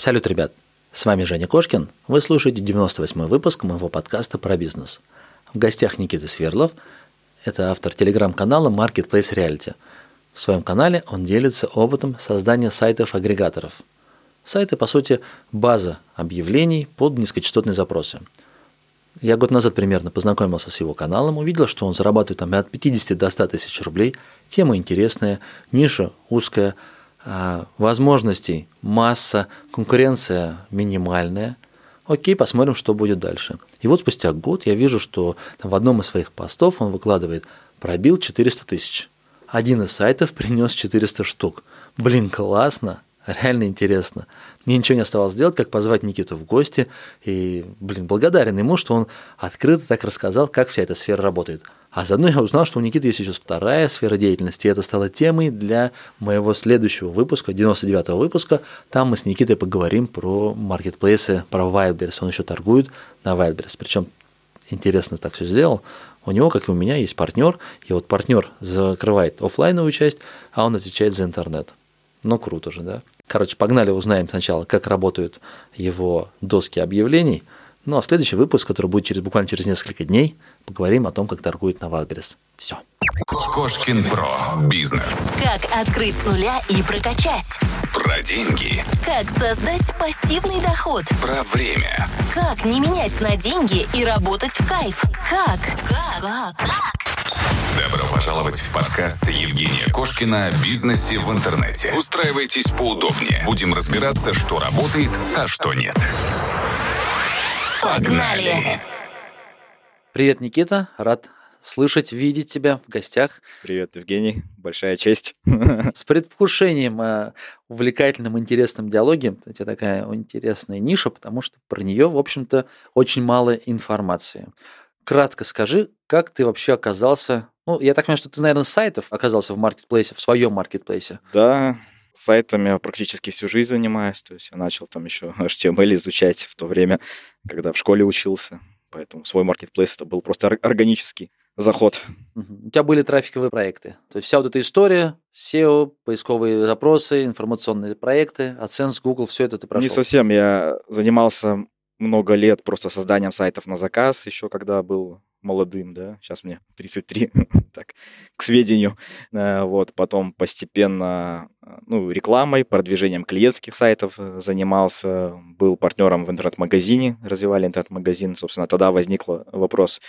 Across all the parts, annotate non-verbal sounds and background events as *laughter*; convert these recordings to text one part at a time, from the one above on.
Салют, ребят! С вами Женя Кошкин. Вы слушаете 98-й выпуск моего подкаста про бизнес. В гостях Никита Свердлов. Это автор телеграм-канала Marketplace Reality. В своем канале он делится опытом создания сайтов-агрегаторов. Сайты, по сути, база объявлений под низкочастотные запросы. Я год назад примерно познакомился с его каналом, увидел, что он зарабатывает там от 50 до 100 тысяч рублей. Тема интересная, ниша узкая – возможностей масса, конкуренция минимальная. Окей, посмотрим, что будет дальше. И вот спустя год я вижу, что там в одном из своих постов он выкладывает пробил 400 тысяч. Один из сайтов принес 400 штук. Блин, классно, реально интересно. Мне ничего не оставалось сделать, как позвать Никиту в гости. И, блин, благодарен ему, что он открыто так рассказал, как вся эта сфера работает. А заодно я узнал, что у Никиты есть еще вторая сфера деятельности, и это стало темой для моего следующего выпуска, 99-го выпуска. Там мы с Никитой поговорим про маркетплейсы, про Wildberries. Он еще торгует на Wildberries. Причем интересно так все сделал. У него, как и у меня, есть партнер, и вот партнер закрывает офлайновую часть, а он отвечает за интернет. Ну, круто же, да? Короче, погнали, узнаем сначала, как работают его доски объявлений – ну а следующий выпуск, который будет через, буквально через несколько дней, поговорим о том, как торгует на Wildberries. Все. Кошкин Про. Бизнес. Как открыть с нуля и прокачать. Про деньги. Как создать пассивный доход. Про время. Как не менять на деньги и работать в кайф. Как? Как? Как? Добро пожаловать в подкаст Евгения Кошкина о бизнесе в интернете. Устраивайтесь поудобнее. Будем разбираться, что работает, а что нет. Погнали! Привет, Никита. Рад слышать, видеть тебя в гостях. Привет, Евгений. Большая честь. *laughs* С предвкушением э, увлекательным, интересным диалоге. Это такая интересная ниша, потому что про нее, в общем-то, очень мало информации. Кратко скажи, как ты вообще оказался... Ну, я так понимаю, что ты, наверное, с сайтов оказался в маркетплейсе, в своем маркетплейсе. Да, сайтами практически всю жизнь занимаюсь. То есть я начал там еще *laughs* HTML изучать в то время, когда в школе учился. Поэтому свой маркетплейс это был просто органический заход. У тебя были трафиковые проекты. То есть вся вот эта история, SEO, поисковые запросы, информационные проекты, AdSense, Google, все это ты прошел? Не совсем. Я занимался много лет просто созданием сайтов на заказ, еще когда был молодым, да, сейчас мне *laughs* 33, *laughs* так, к сведению, э, вот, потом постепенно, э, ну, рекламой, продвижением клиентских сайтов э, занимался, был партнером в интернет-магазине, развивали интернет-магазин, собственно, тогда возник вопрос,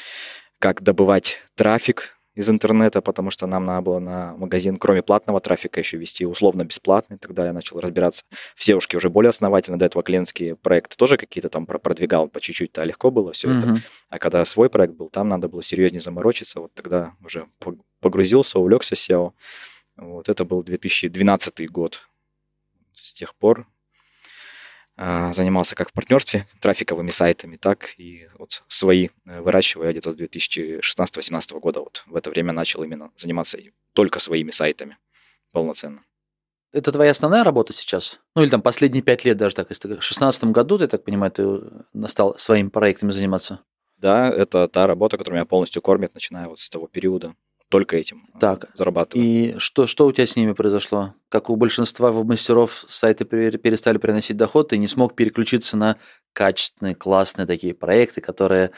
как добывать трафик из интернета, потому что нам надо было на магазин, кроме платного трафика, еще вести условно бесплатный. Тогда я начал разбираться в SEO уже более основательно. До этого клиентские проекты тоже какие-то там продвигал по чуть-чуть, то легко было все uh-huh. это. А когда свой проект был, там надо было серьезнее заморочиться. Вот тогда уже погрузился, увлекся SEO. Вот это был 2012 год. С тех пор а, занимался как в партнерстве трафиковыми сайтами, так и вот свои э, выращивая где-то с 2016-2017 года. Вот в это время начал именно заниматься только своими сайтами полноценно. Это твоя основная работа сейчас? Ну или там последние пять лет даже так, если в 2016 году, ты, так понимаю, ты стал своими проектами заниматься? Да, это та работа, которая меня полностью кормит, начиная вот с того периода только этим так. зарабатываю. И что, что у тебя с ними произошло? Как у большинства веб-мастеров сайты перестали приносить доход, ты не смог переключиться на качественные, классные такие проекты, которые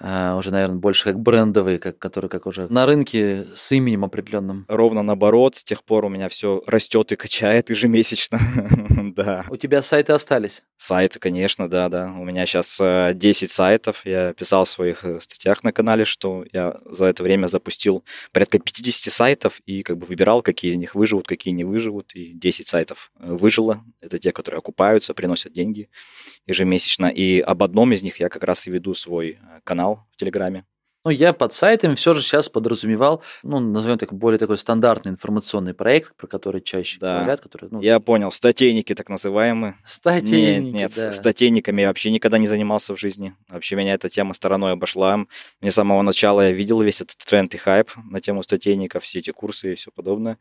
а, уже, наверное, больше как брендовые, как, которые как уже на рынке с именем определенным. Ровно наоборот, с тех пор у меня все растет и качает ежемесячно. *laughs* *laughs* да. У тебя сайты остались? Сайты, конечно, да, да. У меня сейчас 10 э, сайтов. Я писал в своих э, статьях на канале, что я за это время запустил порядка 50 сайтов и как бы выбирал, какие из них выживут, какие не выживут. И 10 сайтов э, выжило. Это те, которые окупаются, приносят деньги ежемесячно. И об одном из них я как раз и веду свой канал канал в Телеграме. Ну, я под сайтами все же сейчас подразумевал, ну, назовем так, более такой стандартный информационный проект, про который чаще да. говорят. Который, ну, я понял, статейники так называемые. Статейники, Нет, нет да. статейниками я вообще никогда не занимался в жизни. Вообще меня эта тема стороной обошла. Мне с самого начала я видел весь этот тренд и хайп на тему статейников, все эти курсы и все подобное.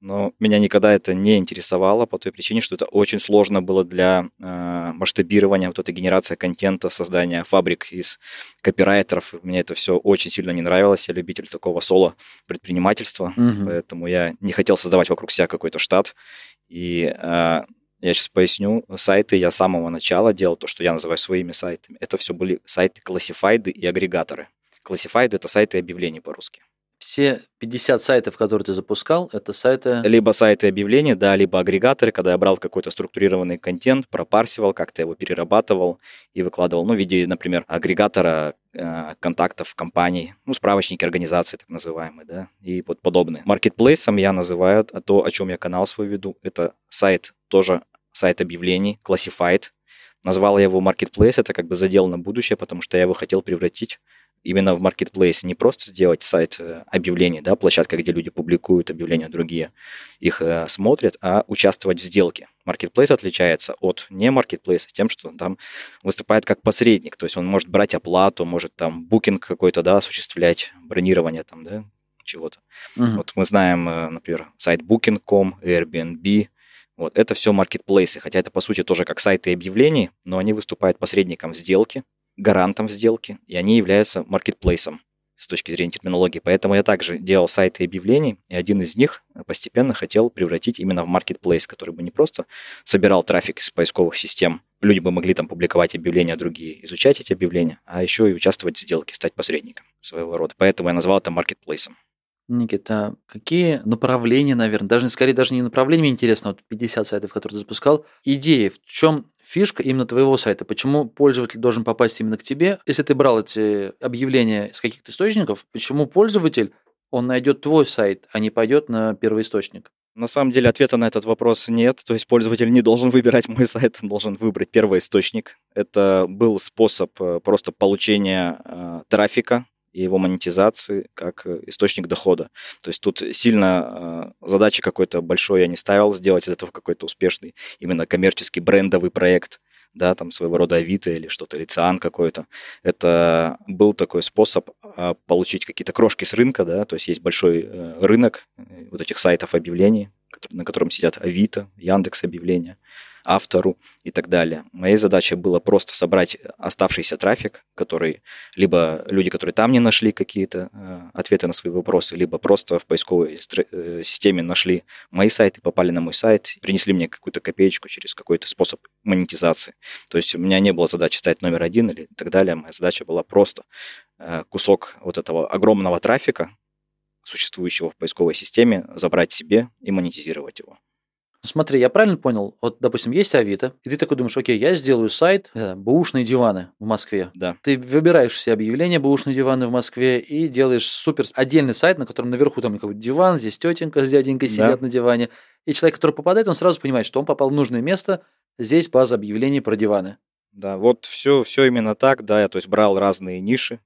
Но меня никогда это не интересовало по той причине, что это очень сложно было для э, масштабирования, вот эта генерация контента, создания фабрик из копирайтеров. Мне это все очень сильно не нравилось. Я любитель такого соло-предпринимательства, угу. поэтому я не хотел создавать вокруг себя какой-то штат. И э, Я сейчас поясню. Сайты я с самого начала делал, то, что я называю своими сайтами. Это все были сайты классифайды и агрегаторы. Классифайды – это сайты объявлений по-русски. Все 50 сайтов, которые ты запускал, это сайты... Либо сайты объявлений, да, либо агрегаторы, когда я брал какой-то структурированный контент, пропарсивал, как-то его перерабатывал и выкладывал, ну, в виде, например, агрегатора э, контактов компаний, ну, справочники организации, так называемые, да, и вот подобные. Маркетплейсом я называю то, о чем я канал свой веду. Это сайт тоже, сайт объявлений, Classified. Назвал я его Marketplace, это как бы задел на будущее, потому что я его хотел превратить именно в маркетплейсе, не просто сделать сайт э, объявлений, да, площадка, где люди публикуют объявления другие, их э, смотрят, а участвовать в сделке. Маркетплейс отличается от не маркетплейса тем, что он там выступает как посредник, то есть он может брать оплату, может там букинг какой-то, да, осуществлять, бронирование там, да, чего-то. Uh-huh. Вот мы знаем, э, например, сайт Booking.com, Airbnb, вот, это все маркетплейсы, хотя это по сути тоже как сайты объявлений, но они выступают посредником в сделке, гарантом сделки, и они являются маркетплейсом с точки зрения терминологии. Поэтому я также делал сайты объявлений, и один из них постепенно хотел превратить именно в маркетплейс, который бы не просто собирал трафик из поисковых систем, люди бы могли там публиковать объявления другие, изучать эти объявления, а еще и участвовать в сделке, стать посредником своего рода. Поэтому я назвал это маркетплейсом. Никита, какие направления, наверное, даже скорее даже не направления, интересно, вот 50 сайтов, которые ты запускал, идеи, в чем фишка именно твоего сайта? Почему пользователь должен попасть именно к тебе? Если ты брал эти объявления из каких-то источников, почему пользователь, он найдет твой сайт, а не пойдет на первый источник? На самом деле ответа на этот вопрос нет. То есть пользователь не должен выбирать мой сайт, он должен выбрать первый источник. Это был способ э, просто получения э, трафика и его монетизации как э, источник дохода. То есть тут сильно э, задачи какой-то большой я не ставил, сделать из этого какой-то успешный именно коммерческий брендовый проект, да, там своего рода Авито или что-то, или Циан какой-то. Это был такой способ э, получить какие-то крошки с рынка, да, то есть есть большой э, рынок вот этих сайтов объявлений, на котором сидят Авито, Яндекс объявления, автору и так далее. Моей задачей было просто собрать оставшийся трафик, который либо люди, которые там не нашли какие-то э, ответы на свои вопросы, либо просто в поисковой э, системе нашли мои сайты, попали на мой сайт, принесли мне какую-то копеечку через какой-то способ монетизации. То есть у меня не было задачи стать номер один или так далее. Моя задача была просто э, кусок вот этого огромного трафика, существующего в поисковой системе, забрать себе и монетизировать его. Смотри, я правильно понял? Вот, допустим, есть Авито, и ты такой думаешь, окей, я сделаю сайт «Бэушные диваны» в Москве. Да. Ты выбираешь все объявления «Бэушные диваны» в Москве и делаешь супер отдельный сайт, на котором наверху там какой-то диван, здесь тетенька с дяденькой сидят да. на диване. И человек, который попадает, он сразу понимает, что он попал в нужное место, здесь база объявлений про диваны. Да, вот все, все именно так, да, я то есть брал разные ниши,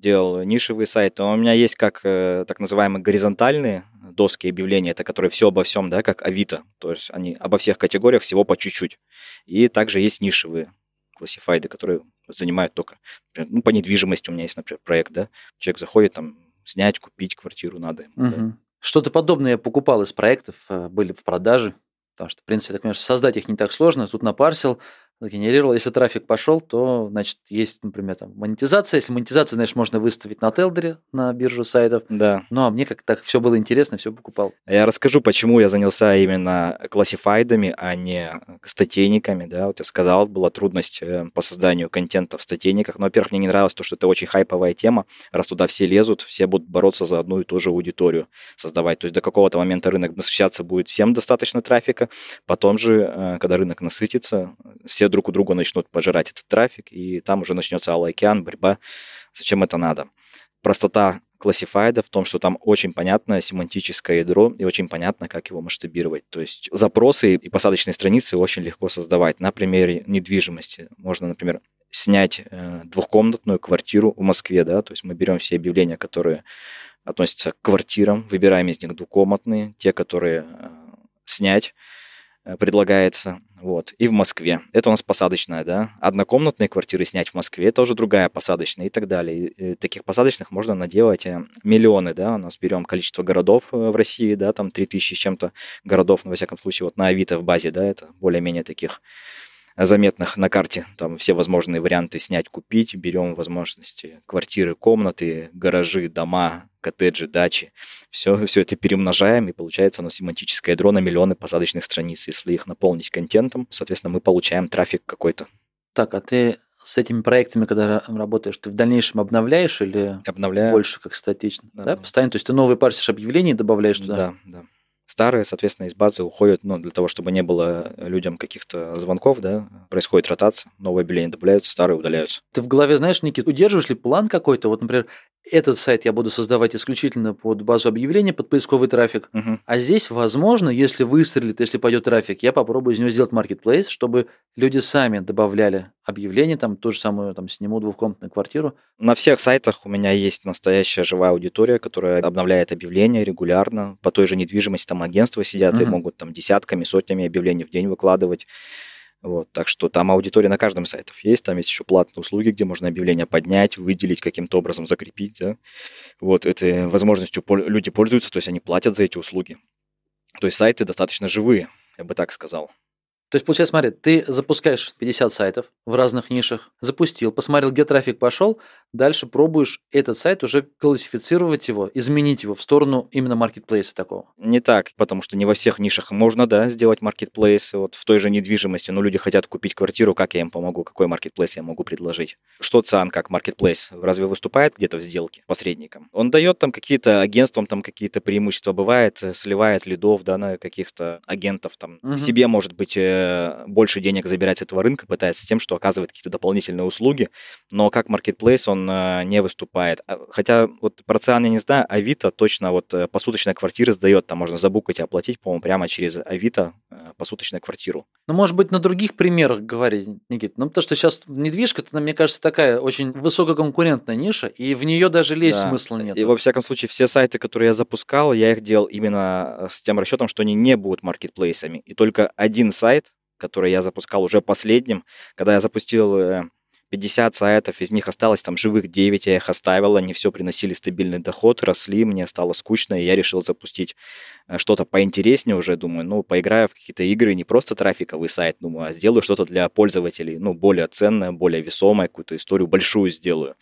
делал нишевые сайты. Но у меня есть как э, так называемые горизонтальные доски объявления, это которые все обо всем, да, как Авито. То есть они обо всех категориях всего по чуть-чуть. И также есть нишевые классифайды, которые занимают только, например, ну, по недвижимости у меня есть, например, проект, да, человек заходит там снять, купить квартиру надо ему. Угу. Да. Что-то подобное я покупал из проектов, э, были в продаже, потому что, в принципе, так, конечно, создать их не так сложно. Тут напарсил, сгенерировал. Если трафик пошел, то, значит, есть, например, там монетизация. Если монетизация, значит, можно выставить на Телдере, на биржу сайтов. Да. Ну, а мне как так все было интересно, все покупал. Я расскажу, почему я занялся именно классифайдами, а не статейниками, да. Вот я сказал, была трудность э, по созданию контента в статейниках. Но, во-первых, мне не нравилось то, что это очень хайповая тема. Раз туда все лезут, все будут бороться за одну и ту же аудиторию создавать. То есть до какого-то момента рынок насыщаться будет всем достаточно трафика. Потом же, э, когда рынок насытится, все друг у друга начнут пожирать этот трафик, и там уже начнется алый океан, борьба. Зачем это надо? Простота классифайда в том, что там очень понятное семантическое ядро и очень понятно, как его масштабировать. То есть запросы и посадочные страницы очень легко создавать. На примере недвижимости можно, например, снять э, двухкомнатную квартиру в Москве, да, то есть мы берем все объявления, которые относятся к квартирам, выбираем из них двухкомнатные, те, которые э, снять, Э, предлагается. Вот. И в Москве. Это у нас посадочная, да. Однокомнатные квартиры снять в Москве, это уже другая посадочная и так далее. И таких посадочных можно наделать э, миллионы, да. У нас берем количество городов э, в России, да, там 3000 с чем-то городов, ну, во всяком случае, вот на Авито в базе, да, это более-менее таких заметных на карте. Там все возможные варианты снять, купить. Берем возможности квартиры, комнаты, гаражи, дома, коттеджи, дачи. Все, все это перемножаем, и получается у нас семантическое ядро на миллионы посадочных страниц. Если их наполнить контентом, соответственно, мы получаем трафик какой-то. Так, а ты с этими проектами, когда работаешь, ты в дальнейшем обновляешь или Обновляю. больше как статично? Да, Да, да. постоянно. То есть ты новые парсишь объявления и добавляешь туда. Да, да. Старые, соответственно, из базы уходят, ну, для того, чтобы не было людям каких-то звонков, да, происходит ротация, новые объявления добавляются, старые удаляются. Ты в голове знаешь, Никит, удерживаешь ли план какой-то? Вот, например, этот сайт я буду создавать исключительно под базу объявлений, под поисковый трафик. Мгм. А здесь, возможно, если выстрелит, если пойдет трафик, я попробую из него сделать маркетплейс, чтобы люди сами добавляли объявления, там, ту же самую, там, сниму двухкомнатную квартиру. На всех сайтах у меня есть настоящая живая аудитория, которая обновляет объявления регулярно. По той же недвижимости там агентства сидят и Мгм. могут там десятками, сотнями объявлений в день выкладывать. Вот, так что там аудитория на каждом сайте есть, там есть еще платные услуги, где можно объявление поднять, выделить, каким-то образом закрепить. Да? Вот этой возможностью люди пользуются, то есть они платят за эти услуги. То есть сайты достаточно живые, я бы так сказал. То есть, получается, смотри, ты запускаешь 50 сайтов в разных нишах, запустил, посмотрел, где трафик пошел, дальше пробуешь этот сайт уже классифицировать его, изменить его в сторону именно маркетплейса такого. Не так, потому что не во всех нишах можно, да, сделать маркетплейс. Вот в той же недвижимости, но люди хотят купить квартиру, как я им помогу, какой маркетплейс я могу предложить? Что ЦИАН как маркетплейс? Разве выступает где-то в сделке посредником? Он дает там какие-то агентствам там какие-то преимущества, бывает, э, сливает лидов, да, на каких-то агентов там. Мгм. Себе, может быть, э, больше денег забирать с этого рынка, пытается тем, что оказывает какие-то дополнительные услуги, но как маркетплейс он э, не выступает. А, Хотя вот про ЦИАН я не знаю, Авито точно вот э, посуточная квартира сдает, там можно забукать и оплатить, по-моему, прямо через Авито э, посуточную квартиру. Ну, может быть, на других примерах говорить, Никит. Ну, потому что сейчас недвижка, это, мне кажется, такая очень высококонкурентная ниша, и в нее даже лезть Да. смысла нет. И во всяком случае, все сайты, которые я запускал, я их делал именно с тем расчетом, что они не будут маркетплейсами. И только один сайт, который я запускал уже последним, когда я запустил 50 сайтов, из них осталось там живых 9, я их оставил, они все приносили стабильный доход, росли, мне стало скучно, и я решил запустить э, что-то поинтереснее уже, думаю, ну, поиграю в какие-то игры, не просто трафиковый сайт, думаю, а сделаю что-то для пользователей, ну, более ценное, более весомое, какую-то историю большую сделаю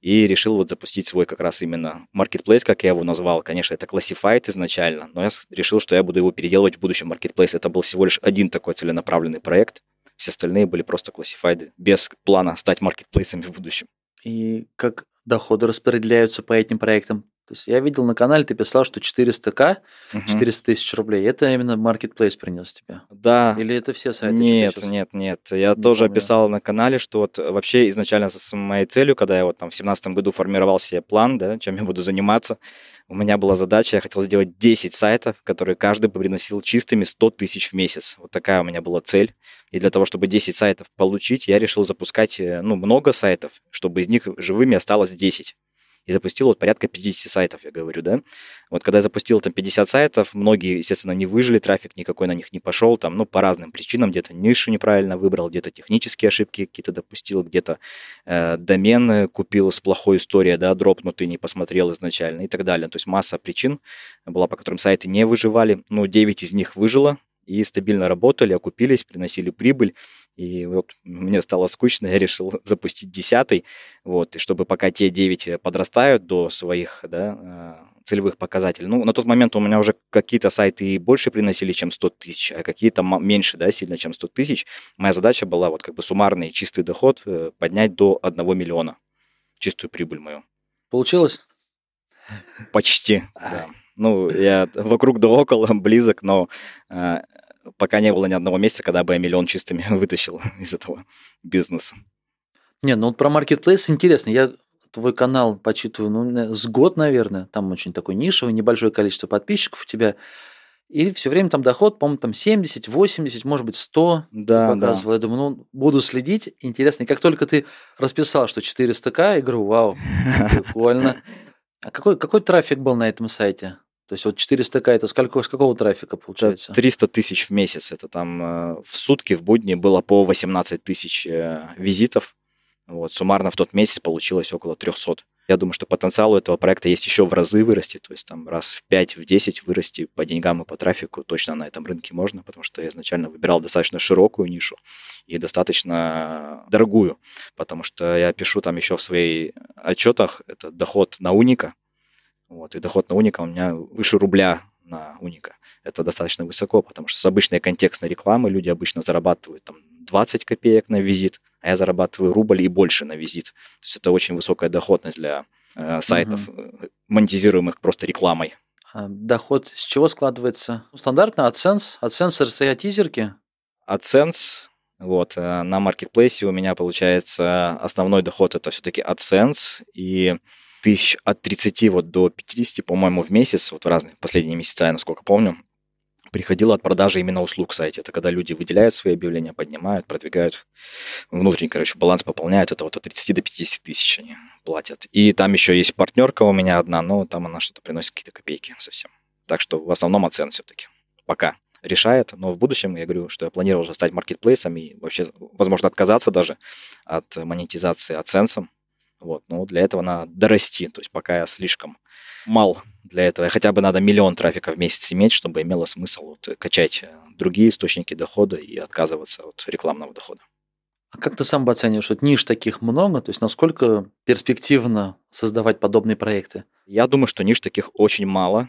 и решил вот запустить свой как раз именно marketplace, как я его назвал. Конечно, это Classified изначально, но я решил, что я буду его переделывать в будущем marketplace. Это был всего лишь один такой целенаправленный проект. Все остальные были просто Classified, без плана стать маркетплейсами в будущем. И как доходы распределяются по этим проектам. То есть я видел на канале, ты писал, что 400к, Мгм. 400 тысяч рублей, это именно маркетплейс принес тебе? Да, Или это все сайты? Нет, нет, нет. Я не тоже помню. писал на канале, что вот вообще изначально с моей целью, когда я вот там в семнадцатом году формировал себе план, да, чем я буду заниматься, у меня была задача, я хотел сделать 10 сайтов, которые каждый бы приносил чистыми 100 тысяч в месяц. Вот такая у меня была цель. И для того, чтобы 10 сайтов получить, я решил запускать, э, ну, много сайтов, чтобы из них живыми осталось 10 и запустил вот порядка 50 сайтов, я говорю, да. Вот когда я запустил там 50 сайтов, многие, естественно, не выжили, трафик никакой на них не пошел, там, ну, по разным причинам, где-то нишу неправильно выбрал, где-то технические ошибки какие-то допустил, где-то э, домен купил с плохой историей, да, дропнутый, не посмотрел изначально и так далее. То есть масса причин была, по которым сайты не выживали, ну, 9 из них выжило, и стабильно работали, окупились, приносили прибыль. И вот мне стало скучно, я решил *laughs* запустить десятый, вот, и чтобы пока те 9 подрастают до своих, да, э, целевых показателей. Ну, на тот момент у меня уже какие-то сайты и больше приносили, чем 100 тысяч, а какие-то меньше, да, сильно, чем 100 тысяч. Моя задача была вот как бы суммарный чистый доход э, поднять до 1 миллиона, чистую прибыль мою. Получилось? Почти, да. Ну, я *laughs* вокруг да около, близок, но э, пока не было ни одного месяца, когда бы я миллион чистыми *laughs* вытащил *laughs* из этого бизнеса. Не, ну вот про маркетплейс интересно. Я твой канал почитываю ну, с год, наверное. Там очень такой нишевый, небольшое количество подписчиков у тебя. И все время там доход, по-моему, там 70, 80, может быть, 100 ты Да, да. показывал. Я думаю, ну, буду следить. Интересно. И как только ты расписал, что 400к, я говорю, вау, *laughs* прикольно. А какой, какой трафик был на этом сайте? То есть вот 400к это сколько, с какого трафика получается? 300 тысяч в месяц. Это там э, в сутки, в будни было по 18 тысяч э, визитов. Вот, суммарно в тот месяц получилось около 300 Я думаю, что потенциал у этого проекта есть еще в разы вырасти, то есть там раз в 5, в 10 вырасти по деньгам и по трафику точно на этом рынке можно, потому что я изначально выбирал достаточно широкую нишу и достаточно дорогую, потому что я пишу там еще в своих отчетах, это доход на уника, вот, и доход на уника у меня выше рубля на уника. Это достаточно высоко, потому что с обычной контекстной рекламы люди обычно зарабатывают там 20 копеек на визит, а я зарабатываю рубль и больше на визит. То есть это очень высокая доходность для э, сайтов, угу. монетизируемых просто рекламой. А доход с чего складывается? Ну, стандартно AdSense, AdSense RSA тизерки? AdSense, вот, э, на маркетплейсе у меня получается основной доход это все-таки AdSense, и тысяч от 30 вот до 50, по-моему, в месяц, вот в разные последние месяца, я насколько помню, приходило от продажи именно услуг сайте. Это когда люди выделяют свои объявления, поднимают, продвигают внутренний, короче, баланс пополняют. Это вот от 30 до 50 тысяч они платят. И там еще есть партнерка у меня одна, но там она что-то приносит какие-то копейки совсем. Так что в основном оцен все-таки. Пока решает, но в будущем я говорю, что я планировал уже стать маркетплейсом и вообще, возможно, отказаться даже от монетизации аценсом, вот, но для этого надо дорасти, то есть пока я слишком мал для этого, хотя бы надо миллион трафика в месяц иметь, чтобы имело смысл вот, качать э, другие источники дохода и отказываться от рекламного дохода. А как ты сам бы оцениваешь, что ниш таких много, то есть насколько перспективно создавать подобные проекты? Я думаю, что ниш таких очень мало,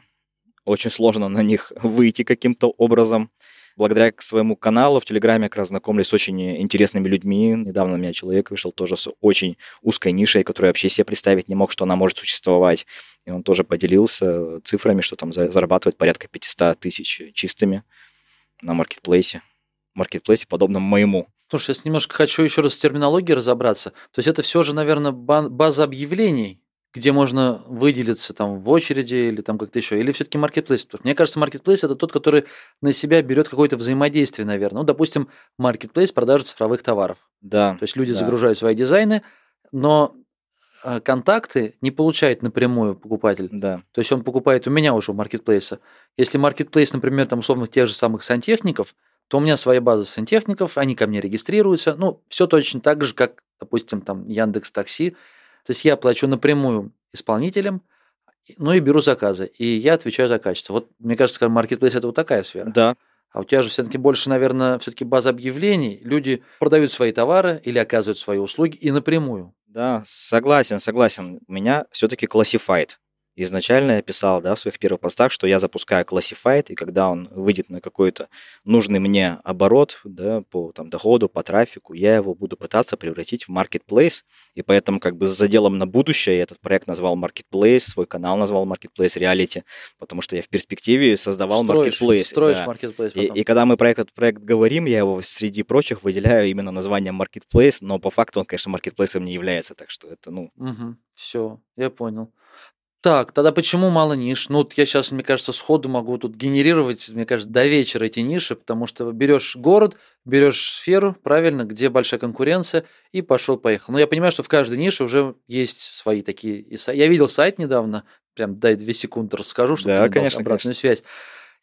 очень сложно на них *laughs* выйти каким-то образом благодаря своему каналу в Телеграме как раз знакомлюсь с очень интересными людьми. Недавно у меня человек вышел тоже с очень узкой нишей, которую вообще себе представить не мог, что она может существовать. И он тоже поделился цифрами, что там зарабатывает порядка 500 тысяч чистыми на маркетплейсе. Маркетплейсе, подобном моему. Слушай, я немножко хочу еще раз с терминологией разобраться. То есть это все же, наверное, база объявлений, где можно выделиться там в очереди или там как-то еще, или все-таки маркетплейс? Мне кажется, маркетплейс это тот, который на себя берет какое-то взаимодействие, наверное. Ну, допустим, маркетплейс продажи цифровых товаров. Да. То есть люди да. загружают свои дизайны, но а, контакты не получает напрямую покупатель. Да. То есть он покупает у меня уже у маркетплейса. Если маркетплейс, например, там условно тех же самых сантехников, то у меня своя база сантехников, они ко мне регистрируются. Ну, все точно так же, как, допустим, там Яндекс Такси то есть я плачу напрямую исполнителям, ну и беру заказы, и я отвечаю за качество. Вот мне кажется, маркетплейс это вот такая сфера. Да. А у тебя же все-таки больше, наверное, все-таки база объявлений. Люди продают свои товары или оказывают свои услуги и напрямую. Да, согласен, согласен. У меня все-таки classified. Изначально я писал да, в своих первых постах, что я запускаю Classified, и когда он выйдет на какой-то нужный мне оборот да, по там, доходу, по трафику, я его буду пытаться превратить в Marketplace. И поэтому как бы с заделом на будущее я этот проект назвал Marketplace, свой канал назвал Marketplace Reality, потому что я в перспективе создавал строишь, Marketplace. Строишь да. Marketplace и, и когда мы про этот проект говорим, я его среди прочих выделяю именно название Marketplace, но по факту он, конечно, Marketplace не является, так что это, ну... Угу, все, я понял. Так, тогда почему мало ниш? Ну, вот я сейчас, мне кажется, сходу могу тут генерировать, мне кажется, до вечера эти ниши, потому что берешь город, берешь сферу, правильно, где большая конкуренция, и пошел-поехал. Но я понимаю, что в каждой нише уже есть свои такие... Я видел сайт недавно, прям дай две секунды расскажу, чтобы да, ты конечно, обратную конечно. связь.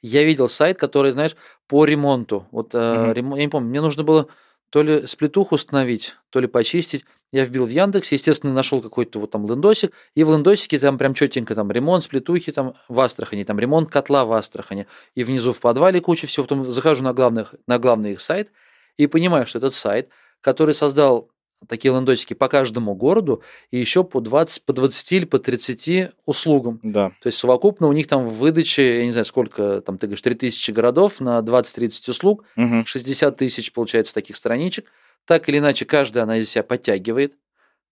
Я видел сайт, который, знаешь, по ремонту. Вот, угу. э, я не помню, мне нужно было то ли сплетуху установить, то ли почистить. Я вбил в Яндекс, естественно, нашел какой-то вот там лендосик, и в лендосике там прям четенько там ремонт сплетухи там в Астрахани, там ремонт котла в Астрахани, и внизу в подвале куча всего. Потом захожу на, главных, на главный их сайт и понимаю, что этот сайт, который создал такие лендосики по каждому городу и еще по 20, по 20 или по 30 услугам. Да. То есть совокупно у них там в выдаче, я не знаю, сколько, там ты говоришь, 3000 городов на 20-30 услуг, угу. 60 тысяч, получается, таких страничек. Так или иначе, каждая она из себя подтягивает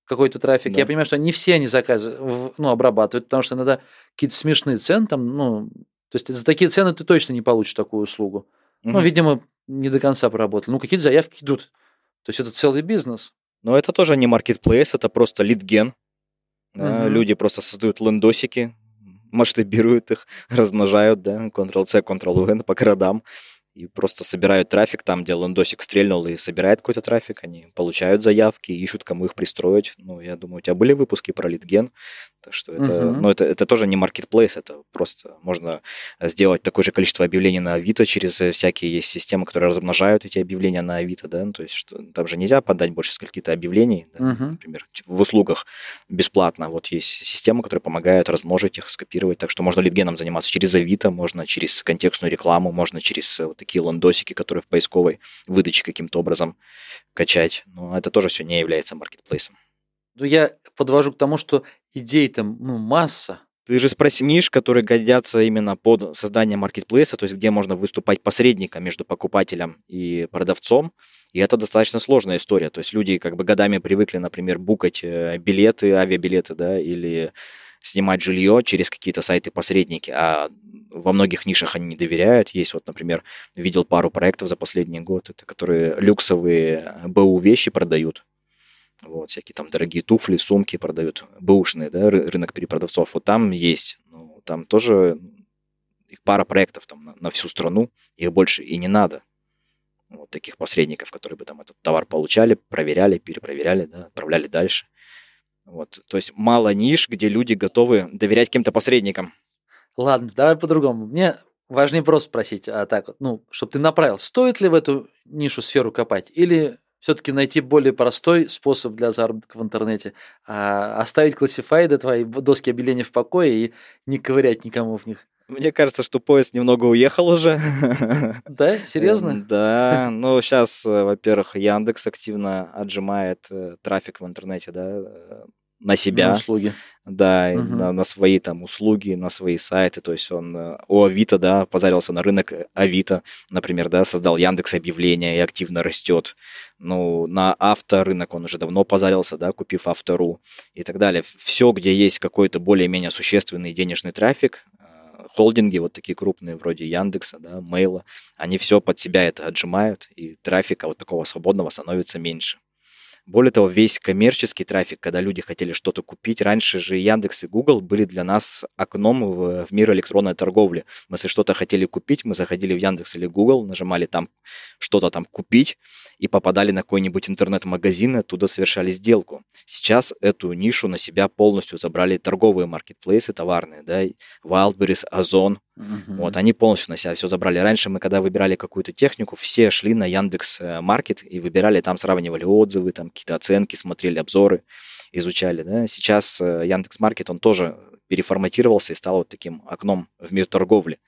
какой-то трафик. Да. Я понимаю, что не все они заказы ну, обрабатывают, потому что иногда какие-то смешные цены там, ну, то есть за такие цены ты точно не получишь такую услугу. Угу. Ну, видимо, не до конца поработали. Ну, какие-то заявки идут. То есть это целый бизнес. Но это тоже не маркетплейс, это просто лидген. Да, Мгм. Люди просто создают лендосики, масштабируют их, *laughs* размножают, да, Ctrl-C, Ctrl-V по городам, и просто собирают трафик там, где лендосик стрельнул и собирает какой-то трафик, они получают заявки, ищут, кому их пристроить. Ну, я думаю, у тебя были выпуски про литген, Так что это, угу. ну, это, это тоже не маркетплейс, это просто можно сделать такое же количество объявлений на Авито через э, всякие есть системы, которые размножают эти объявления на Авито, да, ну, то есть что, там же нельзя подать больше скольки-то объявлений, да, угу. например, в услугах бесплатно. Вот есть системы, которые помогают размножить их, скопировать, так что можно литгеном заниматься через Авито, можно через контекстную рекламу, можно через э, вот такие ландосики, которые в поисковой выдаче каким-то образом качать. Но это тоже все не является маркетплейсом. Ну, я подвожу к тому, что идей там ну, масса. Ты же спроси ниш, которые годятся именно под создание маркетплейса, то есть где можно выступать посредником между покупателем и продавцом. И это достаточно сложная история. То есть люди как бы годами привыкли, например, букать э, билеты, авиабилеты, да, или снимать жилье через какие-то сайты-посредники, а во многих нишах они не доверяют. Есть вот, например, видел пару проектов за последний год, это которые люксовые БУ вещи продают. Вот, всякие там дорогие туфли, сумки продают, бэушные, да, рынок перепродавцов. Вот там есть, ну, там тоже их пара проектов там на, на всю страну, их больше и не надо. Вот таких посредников, которые бы там этот товар получали, проверяли, перепроверяли, да, отправляли дальше. Вот, то есть мало ниш, где люди готовы доверять каким-то посредникам. Ладно, давай по-другому. Мне важнее просто спросить, а так ну, чтобы ты направил, стоит ли в эту нишу сферу копать или все-таки найти более простой способ для заработка в интернете, а оставить классифайды твои доски объявлений в покое и не ковырять никому в них. Мне кажется, что поезд немного уехал уже. Да, *laughs* серьезно? Да, ну сейчас, э, во-первых, Яндекс активно отжимает э, трафик в интернете, да, э, на себя. На услуги. Да, угу. на, на свои там услуги, на свои сайты. То есть он у Авито, да, позарился на рынок Авито, например, да, создал Яндекс объявления и активно растет. Ну, на авторынок он уже давно позарился, да, купив автору и так далее. Все, где есть какой-то более-менее существенный денежный трафик, холдинги, вот такие крупные, вроде Яндекса, да, Мейла, они все под себя это отжимают, и трафика вот такого свободного становится меньше. Более того, весь коммерческий трафик, когда люди хотели что-то купить, раньше же Яндекс и Google были для нас окном в, в мир электронной торговли. Мы если что-то хотели купить, мы заходили в Яндекс или Google, нажимали там что-то там купить и попадали на какой-нибудь интернет-магазин и оттуда совершали сделку. Сейчас эту нишу на себя полностью забрали торговые маркетплейсы товарные, да, Wildberries, Озон, Uh-huh. Вот, они полностью на себя все забрали. Раньше мы, когда выбирали какую-то технику, все шли на Яндекс э, Маркет и выбирали, там сравнивали отзывы, там какие-то оценки, смотрели обзоры, изучали. Да? Сейчас э, Яндекс Маркет, он тоже переформатировался и стал вот таким окном в мир торговли.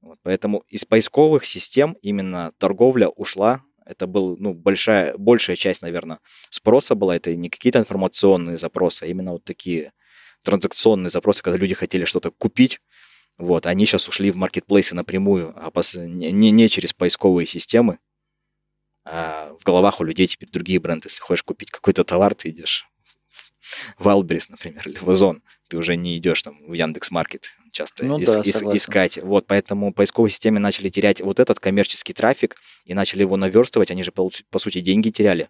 Вот, поэтому из поисковых систем именно торговля ушла. Это был, ну, большая, большая часть, наверное, спроса была. Это не какие-то информационные запросы, а именно вот такие транзакционные запросы, когда люди хотели что-то купить, вот, они сейчас ушли в маркетплейсы напрямую, а пос... не, не через поисковые системы. А в головах у людей теперь другие бренды. Если хочешь купить какой-то товар, ты идешь Wildberries, например, или в Озон. Ты уже не идешь там в Яндекс Маркет часто ну, ис- да, ис- искать. Вот, поэтому поисковые системы начали терять вот этот коммерческий трафик и начали его наверстывать. Они же, по, по сути, деньги теряли.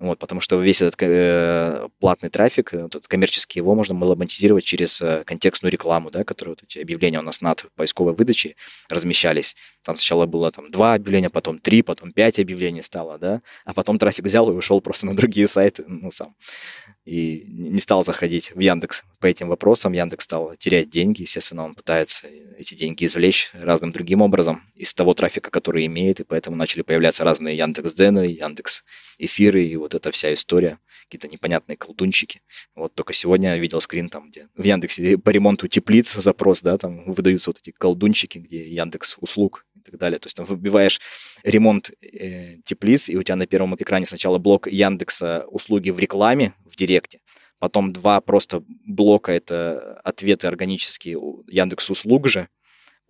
Вот, потому что весь этот э, платный трафик, э, этот коммерческий, его можно было монетизировать через э, контекстную рекламу, да, которые вот эти объявления у нас над поисковой выдачей размещались. Там сначала было там два объявления, потом три, потом пять объявлений стало, да, а потом трафик взял и ушел просто на другие сайты, ну, сам. И не стал заходить в Яндекс по этим вопросам. Яндекс стал терять деньги, естественно, он пытается эти деньги извлечь разным другим образом из того трафика, который имеет, и поэтому начали появляться разные Яндекс Дзены, Яндекс Эфиры, и вот эта вся история, какие-то непонятные колдунчики. Вот только сегодня я видел скрин там, где в Яндексе по ремонту теплиц запрос, да, там выдаются вот эти колдунчики, где Яндекс услуг так далее. То есть там выбиваешь ремонт э, теплиц, и у тебя на первом экране сначала блок Яндекса услуги в рекламе в Директе, потом два просто блока, это ответы органические Яндекс услуг же,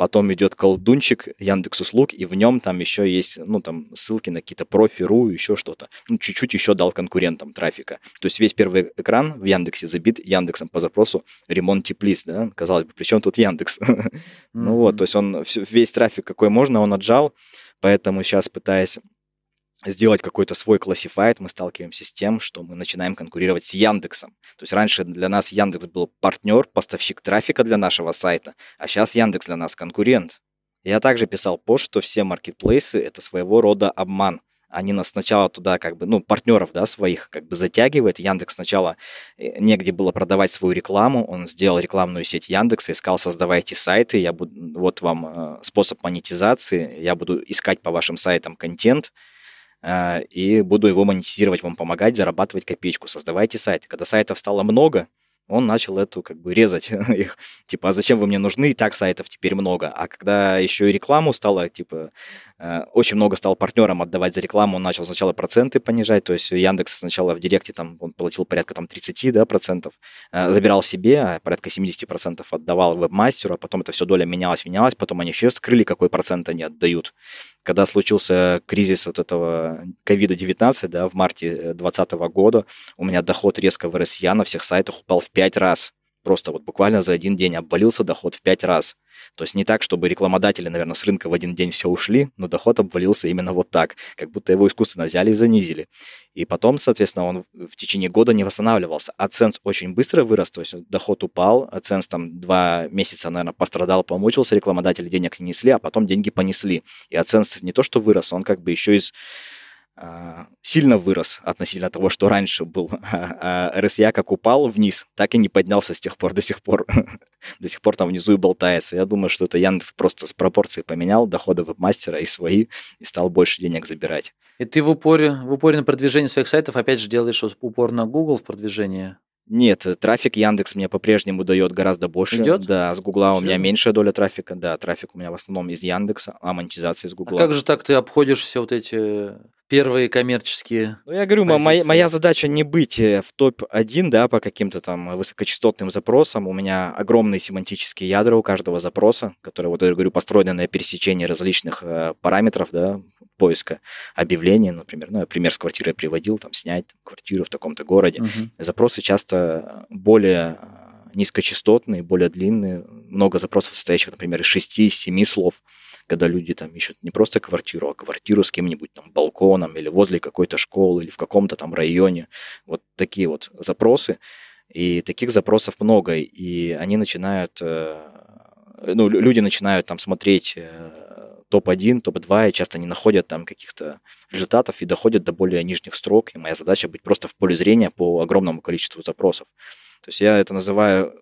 Потом идет колдунчик Яндекс Услуг, и в нем там еще есть, ну, там ссылки на какие-то профи.ру, еще что-то. Ну, чуть-чуть еще дал конкурентам трафика. То есть весь первый экран в Яндексе забит Яндексом по запросу ремонт теплиц, да? Казалось бы, при чем тут Яндекс? *laughs* Ну вот, то есть он весь трафик, какой можно, он отжал, поэтому сейчас пытаясь сделать какой-то свой классифайт, мы сталкиваемся с тем, что мы начинаем конкурировать с Яндексом. То есть раньше для нас Яндекс был партнер, поставщик трафика для нашего сайта, а сейчас Яндекс для нас конкурент. Я также писал пост, что все маркетплейсы – это своего рода обман. они нас сначала туда как бы, ну, партнеров, да, своих как бы затягивает. Яндекс сначала э, негде было продавать свою рекламу, он сделал рекламную сеть Яндекса, искал, создавайте сайты, я буду, вот вам э, способ монетизации, я буду искать по вашим сайтам контент, и буду его монетизировать, вам помогать, зарабатывать копеечку, создавайте сайты. Когда сайтов стало много, он начал эту как бы резать *laughs* их. Типа, а зачем вы мне нужны? И так сайтов теперь много. А когда еще и рекламу стало, типа, э, очень много стал партнерам отдавать за рекламу, он начал сначала проценты понижать, то есть Яндекс сначала в Директе там он платил порядка там 30 да, процентов, э, забирал себе, а порядка 70 процентов отдавал вебмастеру, а потом это все доля менялась, менялась, потом они все скрыли, какой процент они отдают когда случился кризис вот этого ковида-19, да, в марте 2020 года, у меня доход резко в РСЯ на всех сайтах упал в 5 раз. Просто вот буквально за один день обвалился доход в 5 раз. То есть не так, чтобы рекламодатели, наверное, с рынка в один день все ушли, но доход обвалился именно вот так, как будто его искусственно взяли и занизили. И потом, соответственно, он в течение года не восстанавливался. А ценз очень быстро вырос, то есть доход упал, а ценз там два месяца, наверное, пострадал, помучился, рекламодатели денег не несли, а потом деньги понесли. И оценс не то, что вырос, он как бы еще из сильно вырос относительно того, что раньше был. *laughs* А РСЯ как упал вниз, так и не поднялся с тех пор до сих пор. *laughs* до сих пор там внизу и болтается. Я думаю, что это Яндекс просто с пропорцией поменял доходы веб-мастера и свои, и стал больше денег забирать. И ты в упоре, в упоре на продвижение своих сайтов опять же делаешь упор на Google в продвижении? Нет, трафик Яндекс мне по-прежнему дает гораздо больше. Идет? Да, с Гугла у меня меньшая доля трафика. Да, трафик у меня в основном из Яндекса, а монетизация из Гугла. А как же так ты обходишь все вот эти первые коммерческие. Ну, я говорю, моя, моя задача не быть э, в топ-1, да, по каким-то там высокочастотным запросам. У меня огромные семантические ядра у каждого запроса, которые, вот я говорю, построены на пересечении различных э, параметров, да, поиска объявлений, например, ну, я пример с квартирой приводил, там, снять квартиру в таком-то городе. Угу. Запросы часто более э, низкочастотные, более длинные, много запросов, состоящих, например, из 6-7 слов когда люди там ищут не просто квартиру, а квартиру с кем-нибудь там балконом или возле какой-то школы или в каком-то там районе. Вот такие вот запросы. И таких запросов много, и они начинают, э, ну, люди начинают там смотреть э, топ-1, топ-2, и часто не находят там каких-то результатов и доходят до более нижних строк. И моя задача быть просто в поле зрения по огромному количеству запросов. То есть я это называю